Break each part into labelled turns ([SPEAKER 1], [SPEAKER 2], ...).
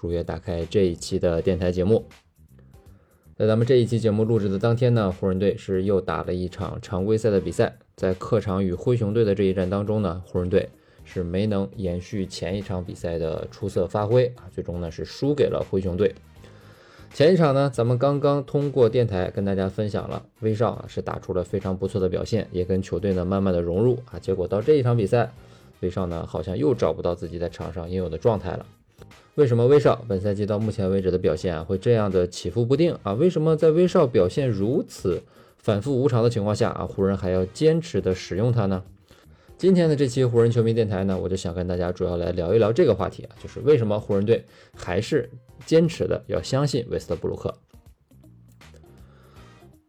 [SPEAKER 1] 如约打开这一期的电台节目。在咱们这一期节目录制的当天呢，湖人队是又打了一场常规赛的比赛，在客场与灰熊队的这一战当中呢，湖人队是没能延续前一场比赛的出色发挥啊，最终呢是输给了灰熊队。前一场呢，咱们刚刚通过电台跟大家分享了威少啊是打出了非常不错的表现，也跟球队呢慢慢的融入啊，结果到这一场比赛，威少呢好像又找不到自己在场上应有的状态了。为什么威少本赛季到目前为止的表现啊会这样的起伏不定啊？为什么在威少表现如此反复无常的情况下啊，湖人还要坚持的使用他呢？今天的这期湖人球迷电台呢，我就想跟大家主要来聊一聊这个话题啊，就是为什么湖人队还是坚持的要相信韦斯特布鲁克。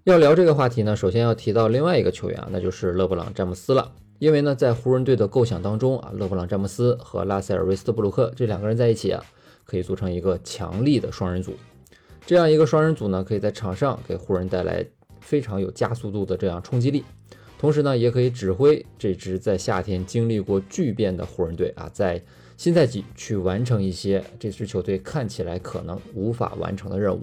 [SPEAKER 1] 要聊这个话题呢，首先要提到另外一个球员啊，那就是勒布朗詹姆斯了。因为呢，在湖人队的构想当中啊，勒布朗詹姆斯和拉塞尔韦斯特布鲁克这两个人在一起啊。可以组成一个强力的双人组，这样一个双人组呢，可以在场上给湖人带来非常有加速度的这样冲击力，同时呢，也可以指挥这支在夏天经历过巨变的湖人队啊，在新赛季去完成一些这支球队看起来可能无法完成的任务。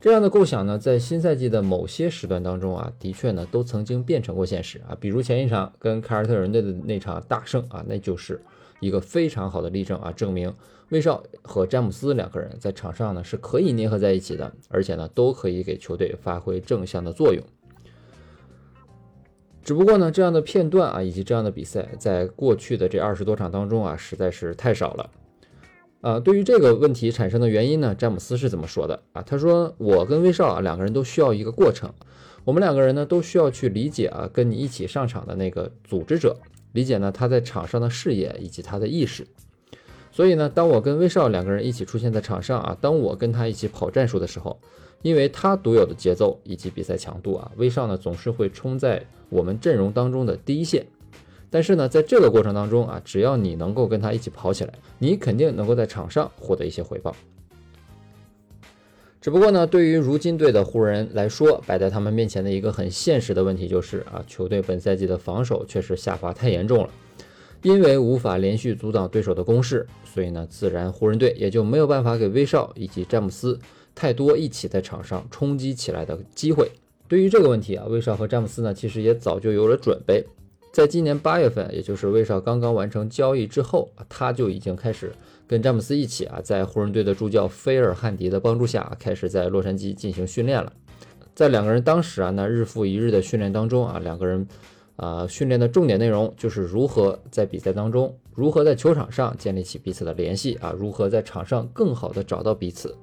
[SPEAKER 1] 这样的构想呢，在新赛季的某些时段当中啊，的确呢，都曾经变成过现实啊，比如前一场跟凯尔特人队的那场大胜啊，那就是。一个非常好的例证啊，证明威少和詹姆斯两个人在场上呢是可以捏合在一起的，而且呢都可以给球队发挥正向的作用。只不过呢，这样的片段啊，以及这样的比赛，在过去的这二十多场当中啊，实在是太少了。啊，对于这个问题产生的原因呢，詹姆斯是怎么说的啊？他说：“我跟威少啊两个人都需要一个过程，我们两个人呢都需要去理解啊，跟你一起上场的那个组织者。”理解呢，他在场上的视野以及他的意识。所以呢，当我跟威少两个人一起出现在场上啊，当我跟他一起跑战术的时候，因为他独有的节奏以及比赛强度啊，威少呢总是会冲在我们阵容当中的第一线。但是呢，在这个过程当中啊，只要你能够跟他一起跑起来，你肯定能够在场上获得一些回报。只不过呢，对于如今队的湖人来说，摆在他们面前的一个很现实的问题就是啊，球队本赛季的防守确实下滑太严重了。因为无法连续阻挡对手的攻势，所以呢，自然湖人队也就没有办法给威少以及詹姆斯太多一起在场上冲击起来的机会。对于这个问题啊，威少和詹姆斯呢，其实也早就有了准备。在今年八月份，也就是威少刚刚完成交易之后，他就已经开始。跟詹姆斯一起啊，在湖人队的助教菲尔汉迪的帮助下，开始在洛杉矶进行训练了。在两个人当时啊，那日复一日的训练当中啊，两个人啊训练的重点内容就是如何在比赛当中，如何在球场上建立起彼此的联系啊，如何在场上更好的找到彼此。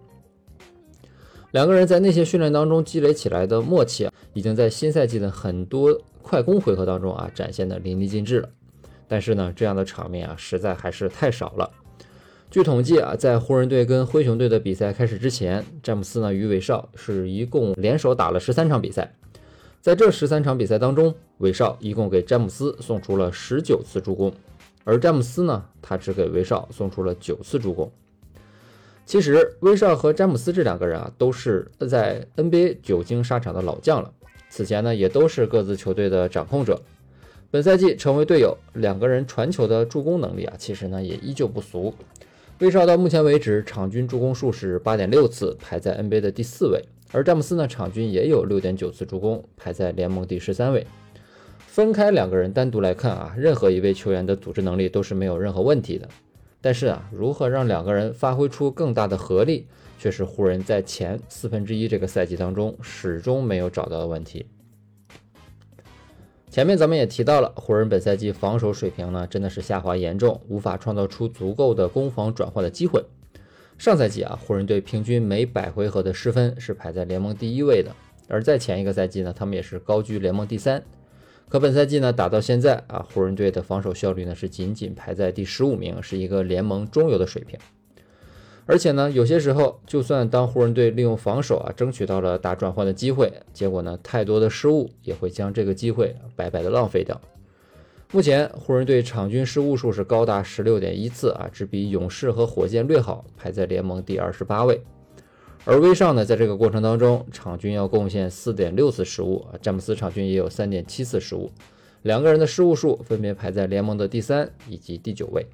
[SPEAKER 1] 两个人在那些训练当中积累起来的默契啊，已经在新赛季的很多快攻回合当中啊展现的淋漓尽致了。但是呢，这样的场面啊，实在还是太少了。据统计啊，在湖人队跟灰熊队的比赛开始之前，詹姆斯呢与韦少是一共联手打了十三场比赛。在这十三场比赛当中，韦少一共给詹姆斯送出了十九次助攻，而詹姆斯呢，他只给韦少送出了九次助攻。其实，威少和詹姆斯这两个人啊，都是在 NBA 久经沙场的老将了。此前呢，也都是各自球队的掌控者。本赛季成为队友，两个人传球的助攻能力啊，其实呢也依旧不俗。威少到目前为止场均助攻数是八点六次，排在 NBA 的第四位。而詹姆斯呢，场均也有六点九次助攻，排在联盟第十三位。分开两个人单独来看啊，任何一位球员的组织能力都是没有任何问题的。但是啊，如何让两个人发挥出更大的合力，却是湖人在前四分之一这个赛季当中始终没有找到的问题。前面咱们也提到了，湖人本赛季防守水平呢，真的是下滑严重，无法创造出足够的攻防转换的机会。上赛季啊，湖人队平均每百回合的失分是排在联盟第一位的，而在前一个赛季呢，他们也是高居联盟第三。可本赛季呢，打到现在啊，湖人队的防守效率呢是仅仅排在第十五名，是一个联盟中游的水平。而且呢，有些时候，就算当湖人队利用防守啊争取到了打转换的机会，结果呢，太多的失误也会将这个机会白白的浪费掉。目前湖人队场均失误数是高达十六点一次啊，只比勇士和火箭略好，排在联盟第二十八位。而威少呢，在这个过程当中，场均要贡献四点六次失误啊，詹姆斯场均也有三点七次失误，两个人的失误数分别排在联盟的第三以及第九位。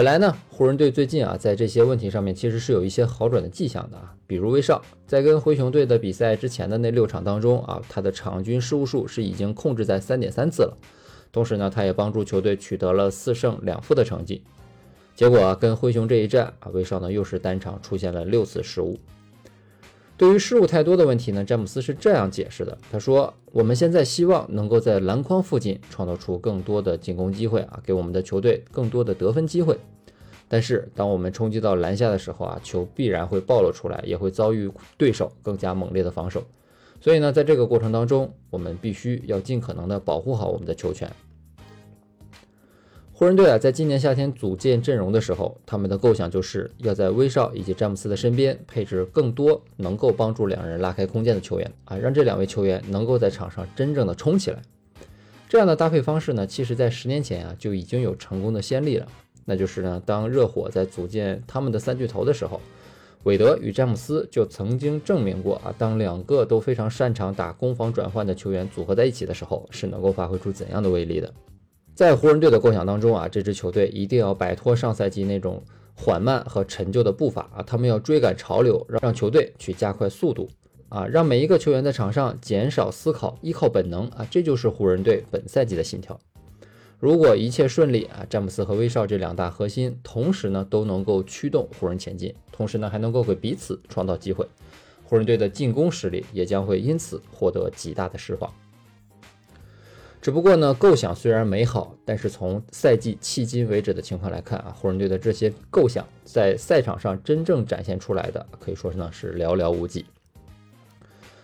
[SPEAKER 1] 本来呢，湖人队最近啊，在这些问题上面其实是有一些好转的迹象的啊，比如威少在跟灰熊队的比赛之前的那六场当中啊，他的场均失误数是已经控制在三点三次了，同时呢，他也帮助球队取得了四胜两负的成绩。结果啊，跟灰熊这一战啊，威少呢又是单场出现了六次失误。对于失误太多的问题呢，詹姆斯是这样解释的：他说，我们现在希望能够在篮筐附近创造出更多的进攻机会啊，给我们的球队更多的得分机会。但是，当我们冲击到篮下的时候啊，球必然会暴露出来，也会遭遇对手更加猛烈的防守。所以呢，在这个过程当中，我们必须要尽可能的保护好我们的球权。湖人队啊，在今年夏天组建阵容的时候，他们的构想就是要在威少以及詹姆斯的身边配置更多能够帮助两人拉开空间的球员啊，让这两位球员能够在场上真正的冲起来。这样的搭配方式呢，其实在十年前啊就已经有成功的先例了。那就是呢，当热火在组建他们的三巨头的时候，韦德与詹姆斯就曾经证明过啊，当两个都非常擅长打攻防转换的球员组合在一起的时候，是能够发挥出怎样的威力的。在湖人队的构想当中啊，这支球队一定要摆脱上赛季那种缓慢和陈旧的步伐啊，他们要追赶潮流，让让球队去加快速度啊，让每一个球员在场上减少思考，依靠本能啊，这就是湖人队本赛季的信条。如果一切顺利啊，詹姆斯和威少这两大核心同时呢都能够驱动湖人前进，同时呢还能够给彼此创造机会，湖人队的进攻实力也将会因此获得极大的释放。只不过呢，构想虽然美好，但是从赛季迄今为止的情况来看啊，湖人队的这些构想在赛场上真正展现出来的，可以说是呢是寥寥无几。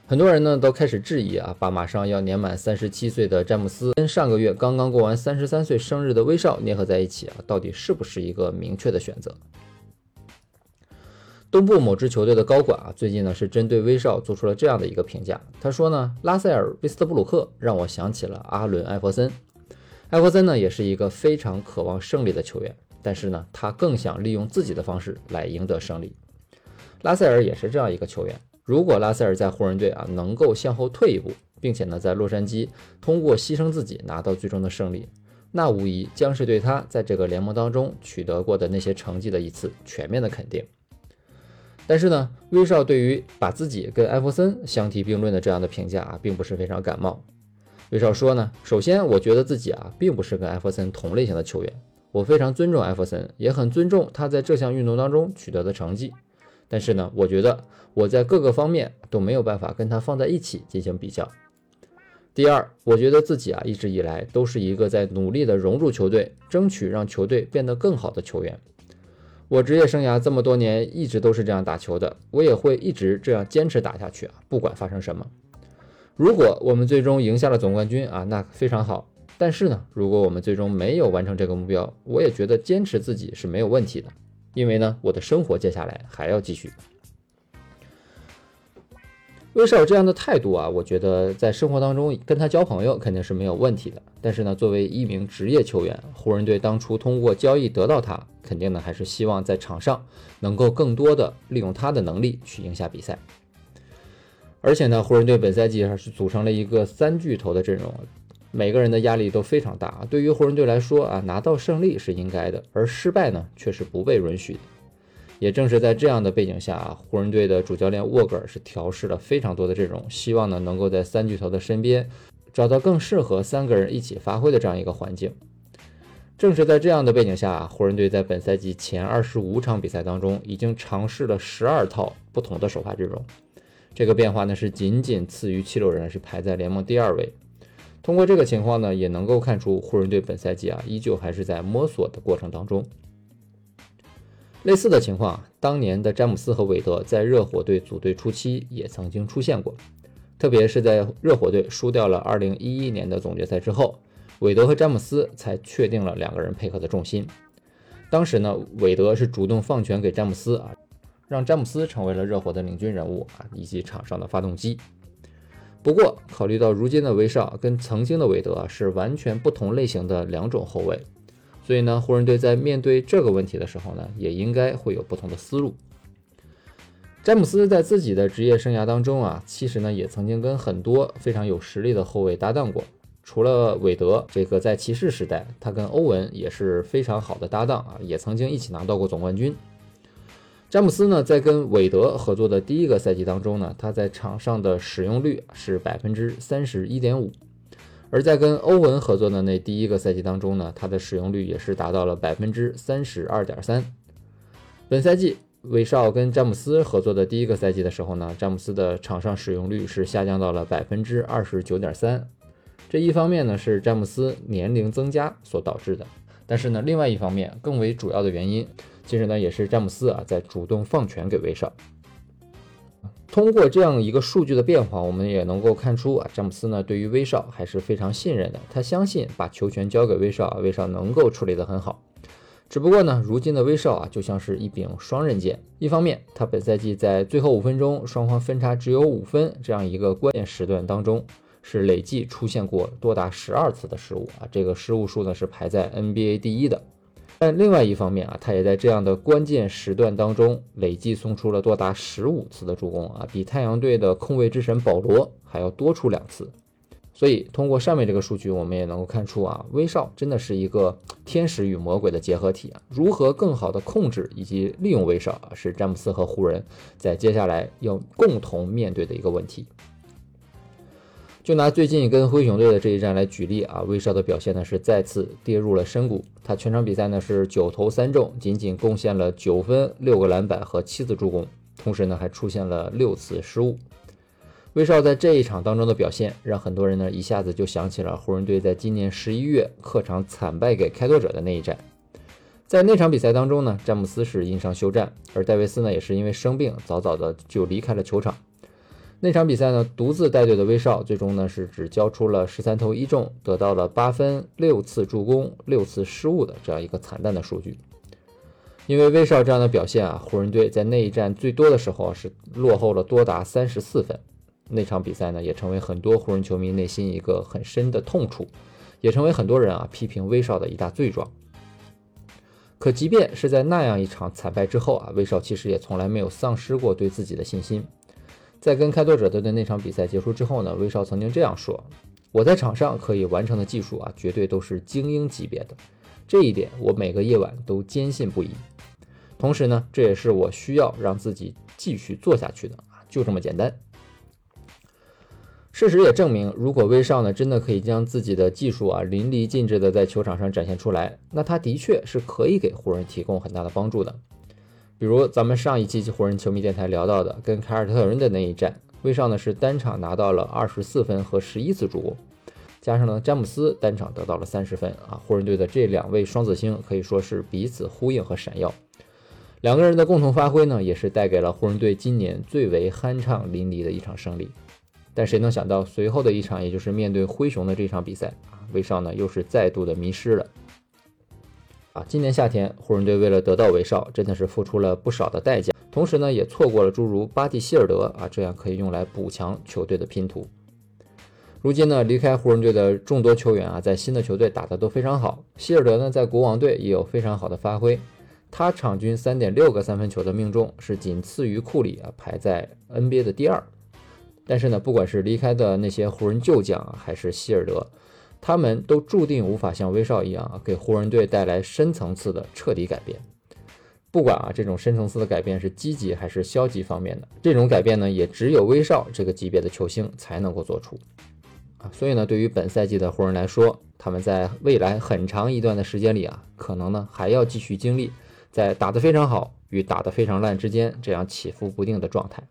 [SPEAKER 1] 很多人呢都开始质疑啊，把马上要年满三十七岁的詹姆斯跟上个月刚刚过完三十三岁生日的威少捏合在一起啊，到底是不是一个明确的选择？东部某支球队的高管啊，最近呢是针对威少做出了这样的一个评价。他说呢，拉塞尔·威斯特布鲁克让我想起了阿伦·艾弗森。艾弗森呢也是一个非常渴望胜利的球员，但是呢他更想利用自己的方式来赢得胜利。拉塞尔也是这样一个球员。如果拉塞尔在湖人队啊能够向后退一步，并且呢在洛杉矶通过牺牲自己拿到最终的胜利，那无疑将是对他在这个联盟当中取得过的那些成绩的一次全面的肯定。但是呢，威少对于把自己跟艾弗森相提并论的这样的评价啊，并不是非常感冒。威少说呢，首先我觉得自己啊，并不是跟艾弗森同类型的球员，我非常尊重艾弗森，也很尊重他在这项运动当中取得的成绩。但是呢，我觉得我在各个方面都没有办法跟他放在一起进行比较。第二，我觉得自己啊，一直以来都是一个在努力的融入球队，争取让球队变得更好的球员。我职业生涯这么多年一直都是这样打球的，我也会一直这样坚持打下去啊！不管发生什么，如果我们最终赢下了总冠军啊，那非常好。但是呢，如果我们最终没有完成这个目标，我也觉得坚持自己是没有问题的，因为呢，我的生活接下来还要继续。威少这样的态度啊，我觉得在生活当中跟他交朋友肯定是没有问题的。但是呢，作为一名职业球员，湖人队当初通过交易得到他，肯定呢还是希望在场上能够更多的利用他的能力去赢下比赛。而且呢，湖人队本赛季还是组成了一个三巨头的阵容，每个人的压力都非常大。对于湖人队来说啊，拿到胜利是应该的，而失败呢却是不被允许的。也正是在这样的背景下啊，湖人队的主教练沃格尔是调试了非常多的阵容，希望呢能够在三巨头的身边找到更适合三个人一起发挥的这样一个环境。正是在这样的背景下啊，湖人队在本赛季前二十五场比赛当中已经尝试了十二套不同的首发阵容，这个变化呢是仅仅次于七六人，是排在联盟第二位。通过这个情况呢，也能够看出湖人队本赛季啊依旧还是在摸索的过程当中。类似的情况，当年的詹姆斯和韦德在热火队组队初期也曾经出现过，特别是在热火队输掉了2011年的总决赛之后，韦德和詹姆斯才确定了两个人配合的重心。当时呢，韦德是主动放权给詹姆斯啊，让詹姆斯成为了热火的领军人物啊，以及场上的发动机。不过，考虑到如今的威少跟曾经的韦德是完全不同类型的两种后卫，所以呢，湖人队在面对这个问题的时候呢，也应该会有不同的思路。詹姆斯在自己的职业生涯当中啊，其实呢也曾经跟很多非常有实力的后卫搭档过。除了韦德，这个在骑士时代，他跟欧文也是非常好的搭档啊，也曾经一起拿到过总冠军。詹姆斯呢，在跟韦德合作的第一个赛季当中呢，他在场上的使用率是百分之三十一点五；而在跟欧文合作的那第一个赛季当中呢，他的使用率也是达到了百分之三十二点三。本赛季。威少跟詹姆斯合作的第一个赛季的时候呢，詹姆斯的场上使用率是下降到了百分之二十九点三。这一方面呢是詹姆斯年龄增加所导致的，但是呢另外一方面更为主要的原因，其实呢也是詹姆斯啊在主动放权给威少。通过这样一个数据的变化，我们也能够看出啊詹姆斯呢对于威少还是非常信任的，他相信把球权交给威少，威少能够处理得很好。只不过呢，如今的威少啊，就像是一柄双刃剑。一方面，他本赛季在最后五分钟双方分差只有五分这样一个关键时段当中，是累计出现过多达十二次的失误啊，这个失误数呢是排在 NBA 第一的。但另外一方面啊，他也在这样的关键时段当中累计送出了多达十五次的助攻啊，比太阳队的控卫之神保罗还要多出两次。所以，通过上面这个数据，我们也能够看出啊，威少真的是一个天使与魔鬼的结合体啊。如何更好的控制以及利用威少啊，是詹姆斯和湖人在接下来要共同面对的一个问题。就拿最近跟灰熊队的这一战来举例啊，威少的表现呢是再次跌入了深谷。他全场比赛呢是九投三中，仅仅贡献了九分、六个篮板和七次助攻，同时呢还出现了六次失误。威少在这一场当中的表现，让很多人呢一下子就想起了湖人队在今年十一月客场惨败给开拓者的那一战。在那场比赛当中呢，詹姆斯是因伤休战，而戴维斯呢也是因为生病，早早的就离开了球场。那场比赛呢，独自带队的威少最终呢是只交出了十三投一中，得到了八分、六次助攻、六次失误的这样一个惨淡的数据。因为威少这样的表现啊，湖人队在那一战最多的时候是落后了多达三十四分。那场比赛呢，也成为很多湖人球迷内心一个很深的痛处，也成为很多人啊批评威少的一大罪状。可即便是在那样一场惨败之后啊，威少其实也从来没有丧失过对自己的信心。在跟开拓者队的那场比赛结束之后呢，威少曾经这样说：“我在场上可以完成的技术啊，绝对都是精英级别的，这一点我每个夜晚都坚信不疑。同时呢，这也是我需要让自己继续做下去的啊，就这么简单。”事实也证明，如果威少呢真的可以将自己的技术啊淋漓尽致的在球场上展现出来，那他的确是可以给湖人提供很大的帮助的。比如咱们上一期湖人球迷电台聊到的跟凯尔特人的那一战，威少呢是单场拿到了二十四分和十一次助攻，加上呢詹姆斯单场得到了三十分啊，湖人队的这两位双子星可以说是彼此呼应和闪耀，两个人的共同发挥呢也是带给了湖人队今年最为酣畅淋漓的一场胜利。但谁能想到，随后的一场，也就是面对灰熊的这场比赛啊，威少呢又是再度的迷失了。啊，今年夏天，湖人队为了得到威少，真的是付出了不少的代价，同时呢，也错过了诸如巴蒂希尔德啊这样可以用来补强球队的拼图。如今呢，离开湖人队的众多球员啊，在新的球队打得都非常好。希尔德呢，在国王队也有非常好的发挥，他场均三点六个三分球的命中是仅次于库里啊，排在 NBA 的第二。但是呢，不管是离开的那些湖人旧将啊，还是希尔德，他们都注定无法像威少一样啊给湖人队带来深层次的彻底改变。不管啊，这种深层次的改变是积极还是消极方面的，这种改变呢，也只有威少这个级别的球星才能够做出。啊，所以呢，对于本赛季的湖人来说，他们在未来很长一段的时间里啊，可能呢还要继续经历在打得非常好与打得非常烂之间这样起伏不定的状态。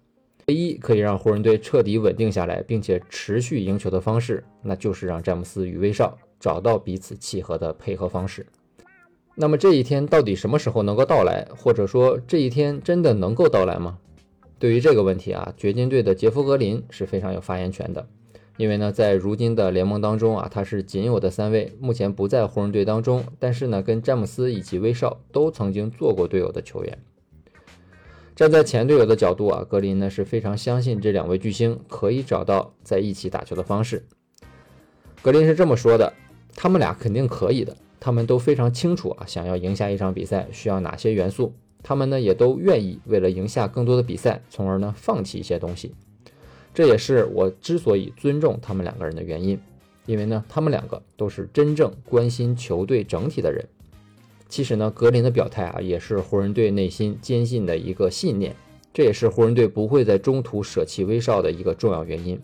[SPEAKER 1] 唯一可以让湖人队彻底稳定下来，并且持续赢球的方式，那就是让詹姆斯与威少找到彼此契合的配合方式。那么这一天到底什么时候能够到来，或者说这一天真的能够到来吗？对于这个问题啊，掘金队的杰夫格林是非常有发言权的。因为呢，在如今的联盟当中啊，他是仅有的三位目前不在湖人队当中，但是呢，跟詹姆斯以及威少都曾经做过队友的球员。站在前队友的角度啊，格林呢是非常相信这两位巨星可以找到在一起打球的方式。格林是这么说的：“他们俩肯定可以的，他们都非常清楚啊，想要赢下一场比赛需要哪些元素，他们呢也都愿意为了赢下更多的比赛，从而呢放弃一些东西。”这也是我之所以尊重他们两个人的原因，因为呢，他们两个都是真正关心球队整体的人。其实呢，格林的表态啊，也是湖人队内心坚信的一个信念，这也是湖人队不会在中途舍弃威少的一个重要原因。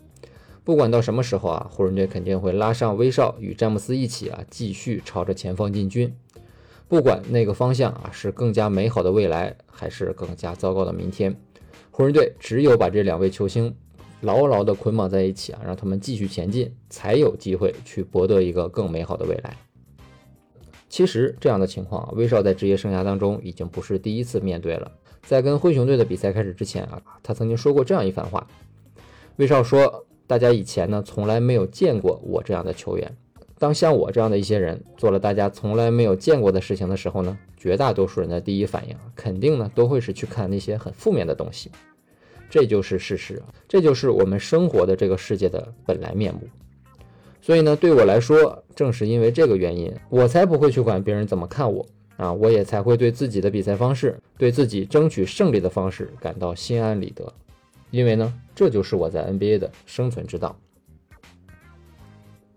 [SPEAKER 1] 不管到什么时候啊，湖人队肯定会拉上威少与詹姆斯一起啊，继续朝着前方进军。不管那个方向啊，是更加美好的未来，还是更加糟糕的明天，湖人队只有把这两位球星。牢牢地捆绑在一起啊，让他们继续前进，才有机会去博得一个更美好的未来。其实这样的情况，威少在职业生涯当中已经不是第一次面对了。在跟灰熊队的比赛开始之前啊，他曾经说过这样一番话。威少说：“大家以前呢，从来没有见过我这样的球员。当像我这样的一些人做了大家从来没有见过的事情的时候呢，绝大多数人的第一反应肯定呢，都会是去看那些很负面的东西。”这就是事实，这就是我们生活的这个世界的本来面目。所以呢，对我来说，正是因为这个原因，我才不会去管别人怎么看我啊，我也才会对自己的比赛方式，对自己争取胜利的方式感到心安理得。因为呢，这就是我在 NBA 的生存之道。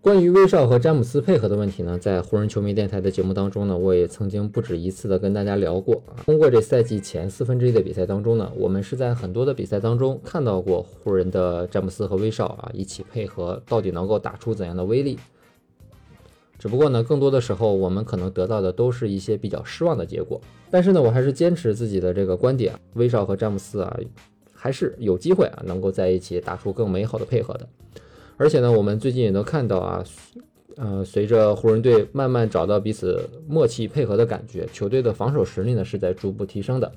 [SPEAKER 1] 关于威少和詹姆斯配合的问题呢，在湖人球迷电台的节目当中呢，我也曾经不止一次的跟大家聊过。通过这赛季前四分之一的比赛当中呢，我们是在很多的比赛当中看到过湖人的詹姆斯和威少啊一起配合，到底能够打出怎样的威力。只不过呢，更多的时候我们可能得到的都是一些比较失望的结果。但是呢，我还是坚持自己的这个观点，威少和詹姆斯啊，还是有机会啊能够在一起打出更美好的配合的。而且呢，我们最近也能看到啊，呃，随着湖人队慢慢找到彼此默契配合的感觉，球队的防守实力呢是在逐步提升的。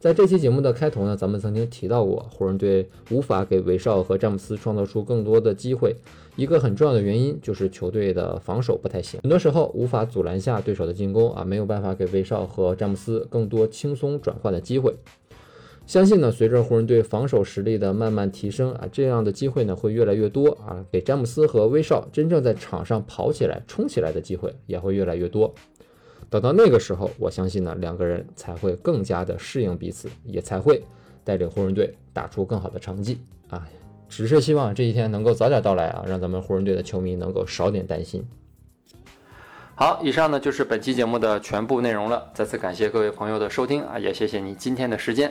[SPEAKER 1] 在这期节目的开头呢，咱们曾经提到过，湖人队无法给韦少和詹姆斯创造出更多的机会，一个很重要的原因就是球队的防守不太行，很多时候无法阻拦下对手的进攻啊，没有办法给韦少和詹姆斯更多轻松转换的机会。相信呢，随着湖人队防守实力的慢慢提升啊，这样的机会呢会越来越多啊，给詹姆斯和威少真正在场上跑起来、冲起来的机会也会越来越多。等到那个时候，我相信呢，两个人才会更加的适应彼此，也才会带领湖人队打出更好的成绩啊。只是希望这一天能够早点到来啊，让咱们湖人队的球迷能够少点担心。
[SPEAKER 2] 好，以上呢就是本期节目的全部内容了。再次感谢各位朋友的收听啊，也谢谢你今天的时间。